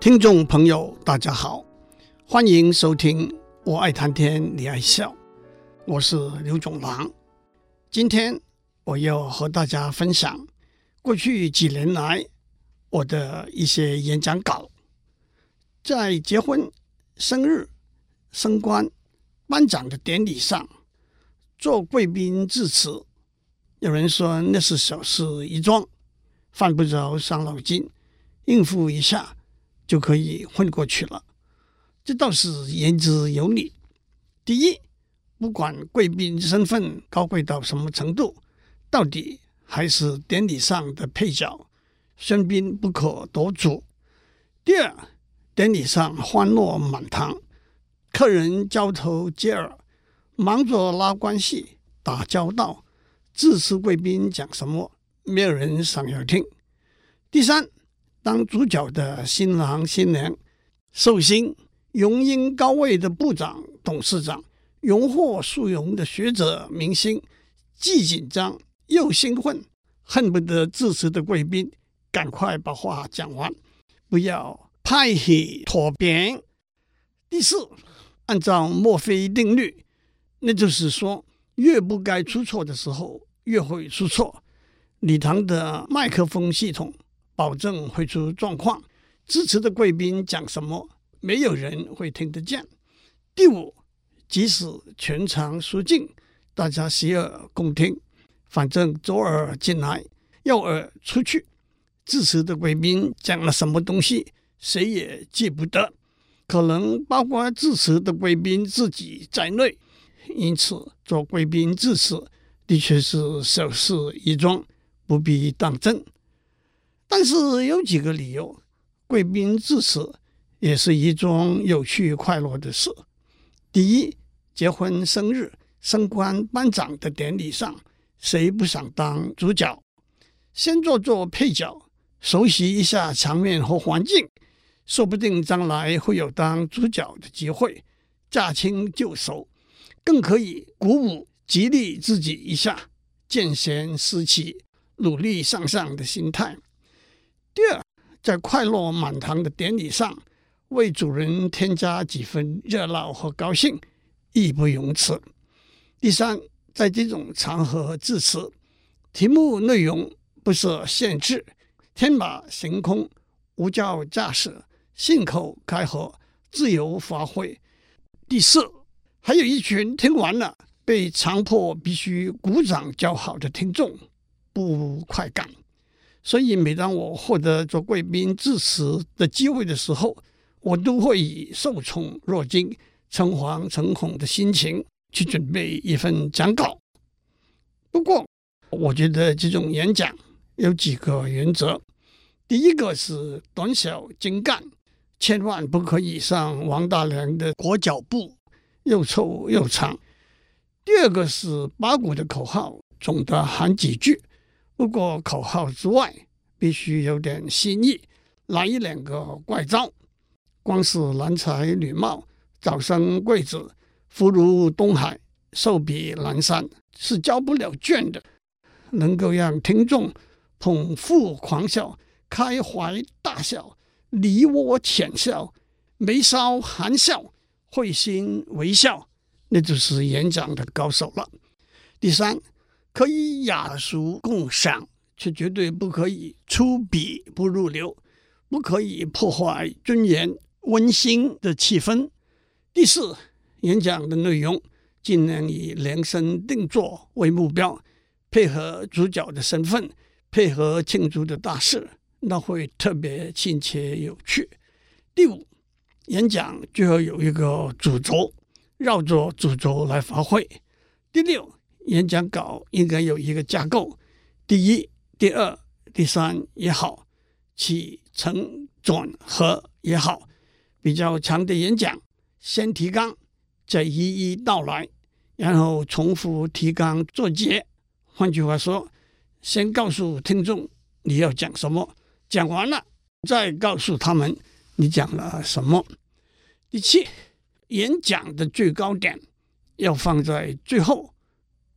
听众朋友，大家好，欢迎收听《我爱谈天，你爱笑》，我是刘总郎。今天我要和大家分享过去几年来我的一些演讲稿。在结婚、生日、升官、颁奖的典礼上做贵宾致辞，有人说那是小事一桩，犯不着伤脑筋，应付一下。就可以混过去了，这倒是言之有理。第一，不管贵宾身份高贵到什么程度，到底还是典礼上的配角，喧宾不可夺主。第二，典礼上欢乐满堂，客人交头接耳，忙着拉关系、打交道，致辞贵宾讲什么，没有人想要听。第三。当主角的新郎新娘，寿星、荣膺高位的部长、董事长，荣获殊荣的学者、明星，既紧张又兴奋，恨不得致辞的贵宾赶快把话讲完，不要拍戏拖边。第四，按照墨菲定律，那就是说，越不该出错的时候，越会出错。礼堂的麦克风系统。保证会出状况。致辞的贵宾讲什么，没有人会听得见。第五，即使全场肃静，大家洗耳恭听，反正左耳进来，右耳出去。致辞的贵宾讲了什么东西，谁也记不得，可能包括致辞的贵宾自己在内。因此，做贵宾致辞的确是小事一桩，不必当真。但是有几个理由，贵宾致辞也是一桩有趣快乐的事。第一，结婚、生日、升官、颁奖的典礼上，谁不想当主角？先做做配角，熟悉一下场面和环境，说不定将来会有当主角的机会，驾轻就熟，更可以鼓舞、激励自己一下，见贤思齐、努力向上的心态。第二，在快乐满堂的典礼上，为主人添加几分热闹和高兴，义不容辞。第三，在这种场合致辞，题目内容不设限制，天马行空，无教驾驶，信口开河，自由发挥。第四，还有一群听完了被强迫必须鼓掌叫好的听众，不快感。所以，每当我获得做贵宾致辞的机会的时候，我都会以受宠若惊、诚惶诚恐的心情去准备一份讲稿。不过，我觉得这种演讲有几个原则：第一个是短小精干，千万不可以像王大良的裹脚布，又臭又长；第二个是八股的口号，总得喊几句。不过口号之外，必须有点新意，来一两个怪招。光是郎才女貌、早生贵子、福如东海、寿比南山是交不了卷的。能够让听众捧腹狂笑、开怀大笑、梨涡浅笑、眉梢含笑、会心微笑，那就是演讲的高手了。第三。可以雅俗共赏，却绝对不可以粗鄙不入流，不可以破坏尊严温馨的气氛。第四，演讲的内容尽量以量身定做为目标，配合主角的身份，配合庆祝的大事，那会特别亲切有趣。第五，演讲最后有一个主轴，绕着主轴来发挥。第六。演讲稿应该有一个架构，第一、第二、第三也好，起承转合也好。比较长的演讲，先提纲，再一一道来，然后重复提纲作结。换句话说，先告诉听众你要讲什么，讲完了再告诉他们你讲了什么。第七，演讲的最高点要放在最后。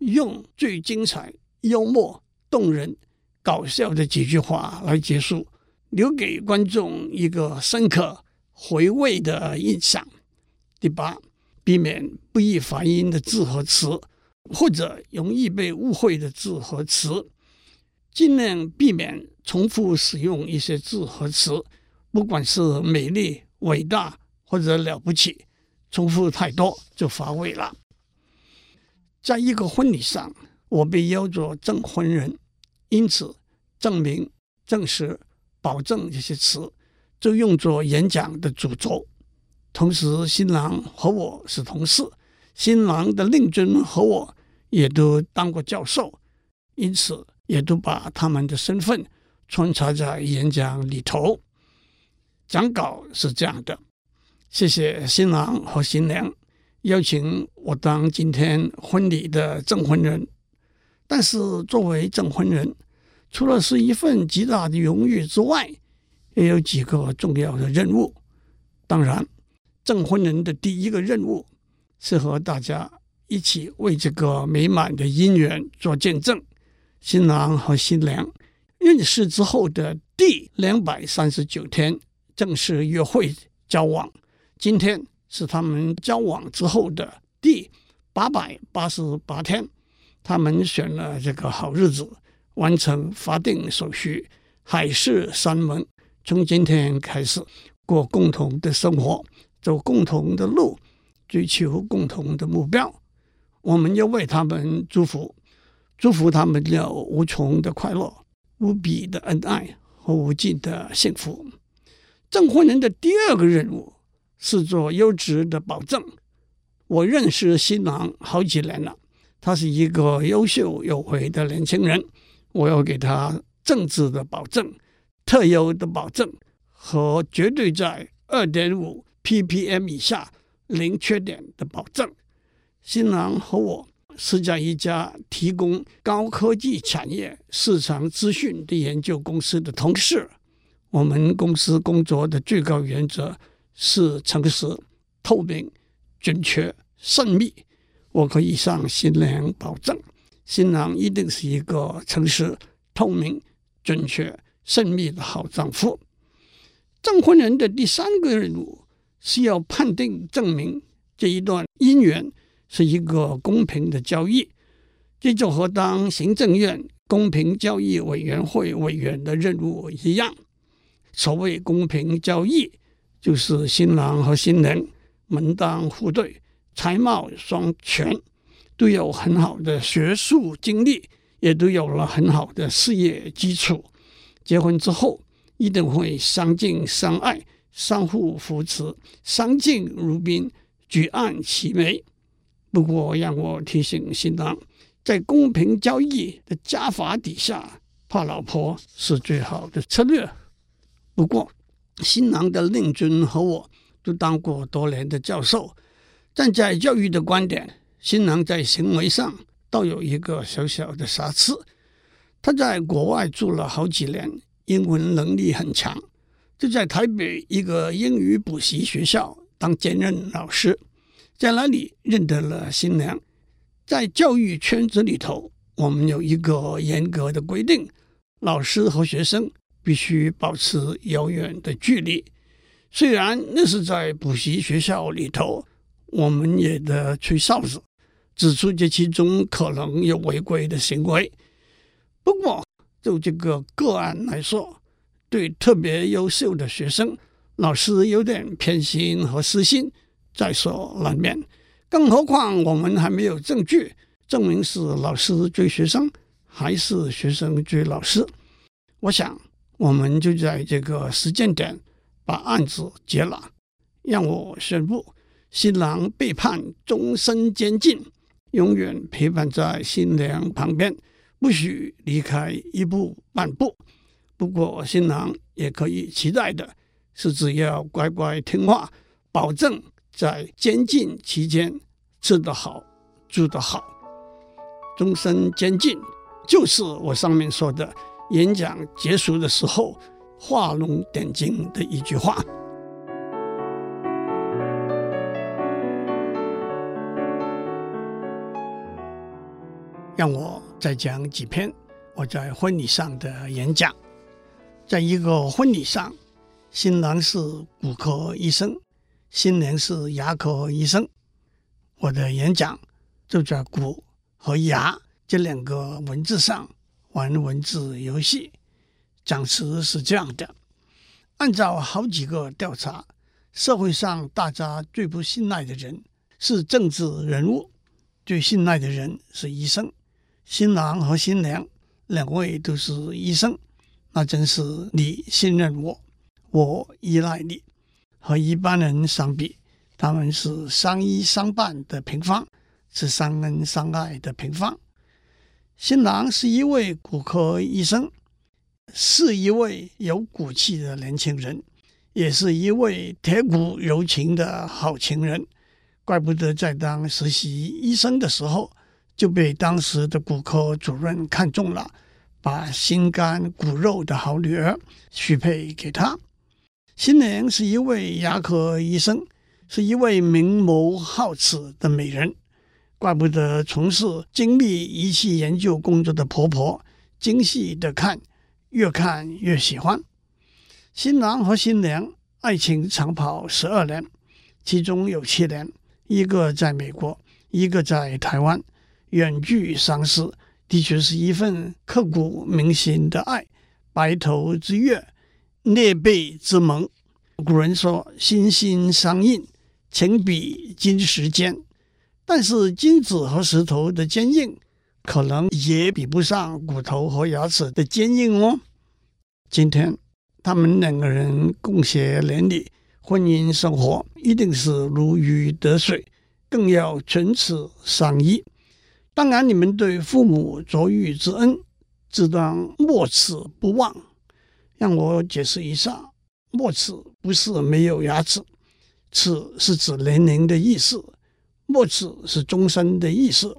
用最精彩、幽默、动人、搞笑的几句话来结束，留给观众一个深刻回味的印象。第八，避免不易发音的字和词，或者容易被误会的字和词，尽量避免重复使用一些字和词，不管是美丽、伟大或者了不起，重复太多就乏味了。在一个婚礼上，我被邀做证婚人，因此证明、证实、保证这些词就用作演讲的主轴。同时，新郎和我是同事，新郎的令尊和我也都当过教授，因此也都把他们的身份穿插在演讲里头。讲稿是这样的：谢谢新郎和新娘邀请我当今天婚礼的证婚人，但是作为证婚人，除了是一份极大的荣誉之外，也有几个重要的任务。当然。证婚人的第一个任务是和大家一起为这个美满的姻缘做见证。新郎和新娘认识之后的第两百三十九天正式约会交往，今天是他们交往之后的第八百八十八天。他们选了这个好日子，完成法定手续，海誓山盟，从今天开始过共同的生活。走共同的路，追求共同的目标，我们要为他们祝福，祝福他们有无穷的快乐、无比的恩爱和无尽的幸福。证婚人的第二个任务是做优质的保证。我认识新郎好几年了，他是一个优秀有为的年轻人，我要给他政治的保证、特优的保证和绝对在二点五。ppm 以下零缺点的保证。新郎和我是在一家提供高科技产业市场资讯的研究公司的同事。我们公司工作的最高原则是诚实、透明、准确、慎密。我可以向新娘保证，新郎一定是一个诚实、透明、准确、慎密的好丈夫。证婚人的第三个任务。是要判定证明这一段姻缘是一个公平的交易，这就和当行政院公平交易委员会委员的任务一样。所谓公平交易，就是新郎和新娘门当户对、才貌双全，都有很好的学术经历，也都有了很好的事业基础，结婚之后一定会相敬相爱。相互扶持，相敬如宾，举案齐眉。不过，让我提醒新郎，在公平交易的家法底下，怕老婆是最好的策略。不过，新郎的令尊和我都当过多年的教授，站在教育的观点，新郎在行为上倒有一个小小的瑕疵。他在国外住了好几年，英文能力很强。就在台北一个英语补习学校当兼任老师，在那里认得了新娘。在教育圈子里头，我们有一个严格的规定：老师和学生必须保持遥远的距离。虽然那是在补习学校里头，我们也得吹哨子，指出这其中可能有违规的行为。不过，就这个个案来说，对特别优秀的学生，老师有点偏心和私心，在所难免。更何况我们还没有证据证明是老师追学生，还是学生追老师。我想，我们就在这个时间点把案子结了，让我宣布，新郎被判终身监禁，永远陪伴在新娘旁边，不许离开一步半步。不过，新郎也可以期待的是，只要乖乖听话，保证在监禁期间吃得好、住得好，终身监禁，就是我上面说的演讲结束的时候画龙点睛的一句话。让我再讲几篇我在婚礼上的演讲。在一个婚礼上，新郎是骨科医生，新娘是牙科医生。我的演讲就在骨和牙这两个文字上玩文字游戏。讲词是这样的：按照好几个调查，社会上大家最不信赖的人是政治人物，最信赖的人是医生。新郎和新娘两位都是医生。那真是你信任我，我依赖你。和一般人相比，他们是相依相伴的平方，是相恩相爱的平方。新郎是一位骨科医生，是一位有骨气的年轻人，也是一位铁骨柔情的好情人。怪不得在当实习医生的时候，就被当时的骨科主任看中了。把心肝骨肉的好女儿许配给他。新娘是一位牙科医生，是一位明眸皓齿的美人。怪不得从事精密仪器研究工作的婆婆精细的看，越看越喜欢。新郎和新娘爱情长跑十二年，其中有七年，一个在美国，一个在台湾，远距相识。的确是一份刻骨铭心的爱，白头之约，裂背之盟。古人说“心心相印，情比金石坚”，但是金子和石头的坚硬，可能也比不上骨头和牙齿的坚硬哦。今天他们两个人共谐连理，婚姻生活一定是如鱼得水，更要唇齿相依。当然，你们对父母卓遇之恩，自当没齿不忘。让我解释一下，没齿不是没有牙齿，齿是指年龄的意思，没齿是终身的意思。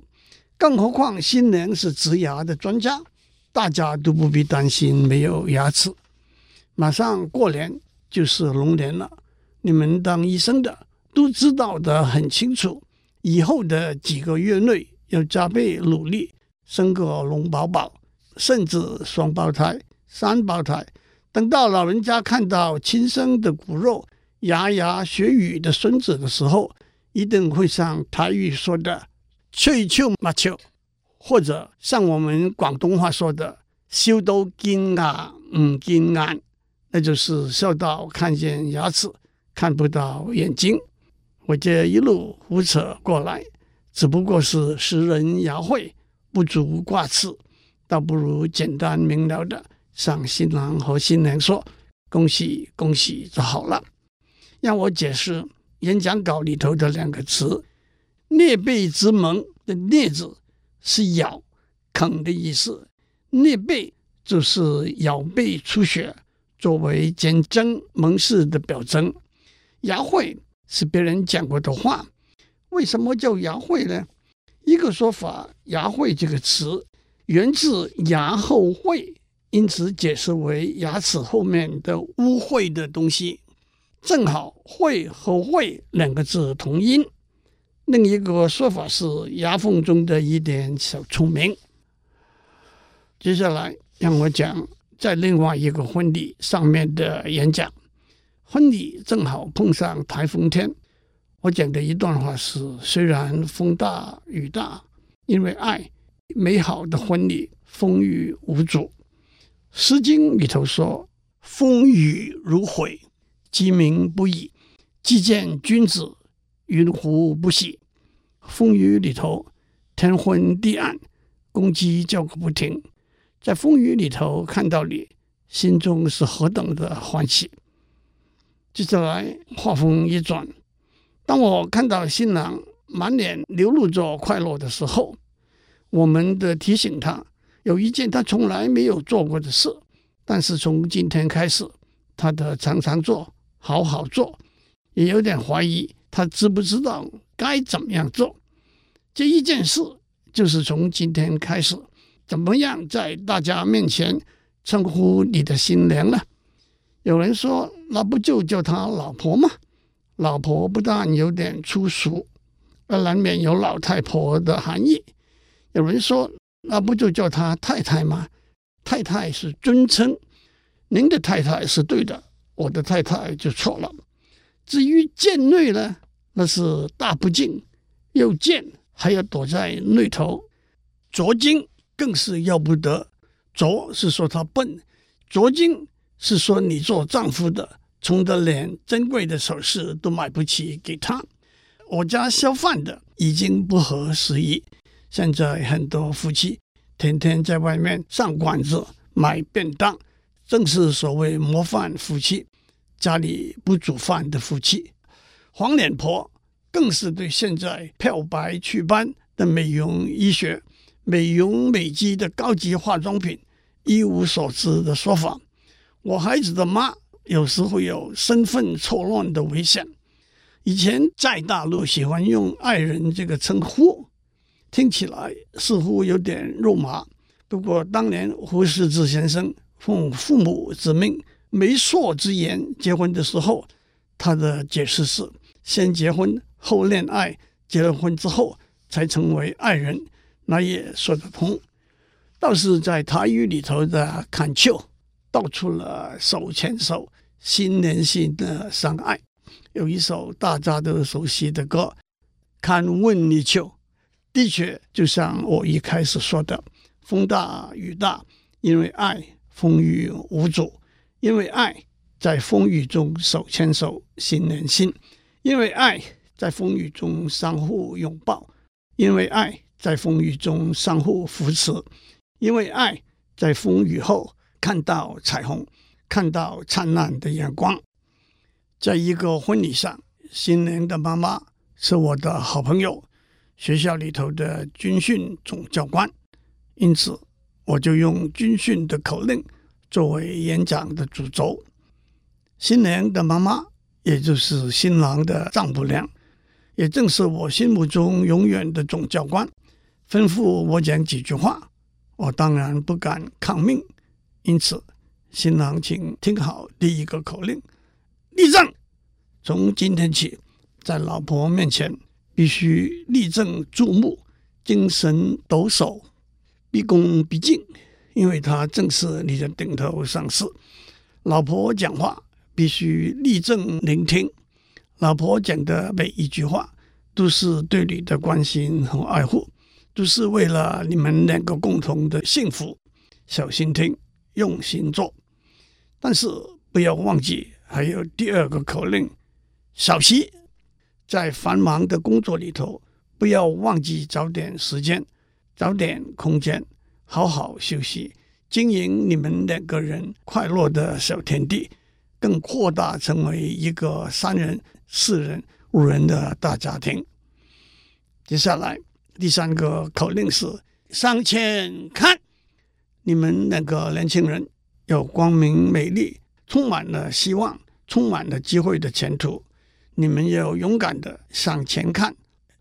更何况新娘是植牙的专家，大家都不必担心没有牙齿。马上过年就是龙年了，你们当医生的都知道得很清楚，以后的几个月内。要加倍努力，生个龙宝宝，甚至双胞胎、三胞胎。等到老人家看到亲生的骨肉、牙牙学语的孙子的时候，一定会像台语说的“翠秋马秋”，或者像我们广东话说的“修到金牙唔金眼”，那就是笑到看见牙齿，看不到眼睛。我这一路胡扯过来。只不过是拾人牙慧，不足挂齿，倒不如简单明了的向新郎和新娘说：“恭喜恭喜就好了。”让我解释演讲稿里头的两个词：“裂背之盟”的“裂”字是咬、啃的意思，“裂背”就是咬背出血，作为结针盟誓的表征。牙慧是别人讲过的话。为什么叫牙慧呢？一个说法，牙慧这个词源自牙后秽，因此解释为牙齿后面的污秽的东西。正好“会”和“会”两个字同音。另一个说法是牙缝中的一点小聪明。接下来让我讲在另外一个婚礼上面的演讲。婚礼正好碰上台风天。我讲的一段话是：虽然风大雨大，因为爱，美好的婚礼风雨无阻。《诗经》里头说：“风雨如晦，鸡鸣不已。既见君子，云胡不喜？”风雨里头，天昏地暗，公鸡叫个不停。在风雨里头看到你，心中是何等的欢喜。接下来，话锋一转。当我看到新郎满脸流露着快乐的时候，我们的提醒他有一件他从来没有做过的事，但是从今天开始，他得常常做，好好做。也有点怀疑他知不知道该怎么样做。这一件事就是从今天开始，怎么样在大家面前称呼你的新娘呢？有人说，那不就叫他老婆吗？老婆不但有点粗俗，而难免有老太婆的含义。有人说，那不就叫她太太吗？太太是尊称，您的太太是对的，我的太太就错了。至于贱内呢，那是大不敬，又贱，还要躲在内头。拙精更是要不得，拙是说他笨，拙精是说你做丈夫的，穷得连珍贵的首饰都买不起给他。我家烧饭的已经不合时宜，现在很多夫妻天天在外面上馆子买便当，正是所谓模范夫妻。家里不煮饭的夫妻，黄脸婆更是对现在漂白祛斑的美容医学、美容美肌的高级化妆品一无所知的说法。我孩子的妈有时会有身份错乱的危险。以前在大陆喜欢用“爱人”这个称呼，听起来似乎有点肉麻。不过当年胡适之先生奉父母之命。媒妁之言，结婚的时候，他的解释是：先结婚后恋爱，结了婚之后才成为爱人，那也说得通。倒是在台语里头的砍秋，道出了手牵手心连心的相爱。有一首大家都熟悉的歌《看问你秋》，的确就像我一开始说的，风大雨大，因为爱，风雨无阻。因为爱，在风雨中手牵手，心连心；因为爱，在风雨中相互拥抱；因为爱，在风雨中相互扶持；因为爱，在风雨后看到彩虹，看到灿烂的阳光。在一个婚礼上，新娘的妈妈是我的好朋友，学校里头的军训总教官，因此我就用军训的口令。作为演讲的主轴，新娘的妈妈，也就是新郎的丈母娘，也正是我心目中永远的总教官，吩咐我讲几句话，我当然不敢抗命。因此，新郎请听好第一个口令：立正。从今天起，在老婆面前必须立正注目，精神抖擞，毕恭毕敬。因为他正是你的顶头上司，老婆讲话必须立正聆听。老婆讲的每一句话都是对你的关心和爱护，都是为了你们两个共同的幸福。小心听，用心做。但是不要忘记，还有第二个口令：小息。在繁忙的工作里头，不要忘记找点时间，找点空间。好好休息，经营你们两个人快乐的小天地，更扩大成为一个三人、四人、五人的大家庭。接下来第三个口令是向前看，你们两个年轻人有光明美丽、充满了希望、充满了机会的前途，你们要勇敢的向前看，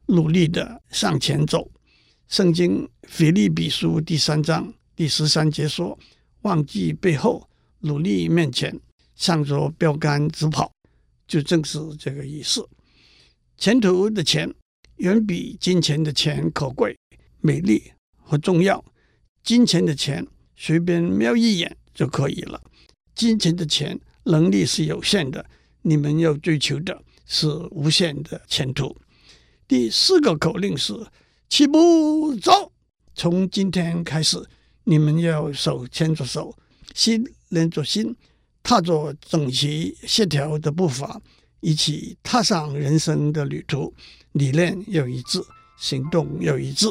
努力的向前走。圣经腓立比书第三章第十三节说：“忘记背后，努力面前，向着标杆直跑。”就正是这个意思。前途的钱远比金钱的钱可贵、美丽和重要。金钱的钱随便瞄一眼就可以了，金钱的钱能力是有限的。你们要追求的是无限的前途。第四个口令是。起步走！从今天开始，你们要手牵着手，心连着心，踏着整齐协调的步伐，一起踏上人生的旅途。理念要一致，行动要一致，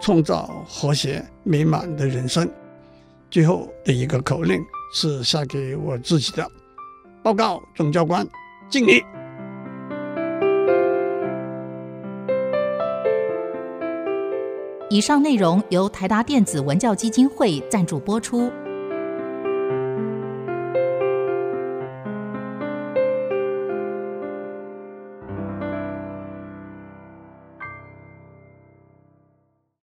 创造和谐美满的人生。最后的一个口令是下给我自己的报告，总教官敬礼。以上内容由台达电子文教基金会赞助播出。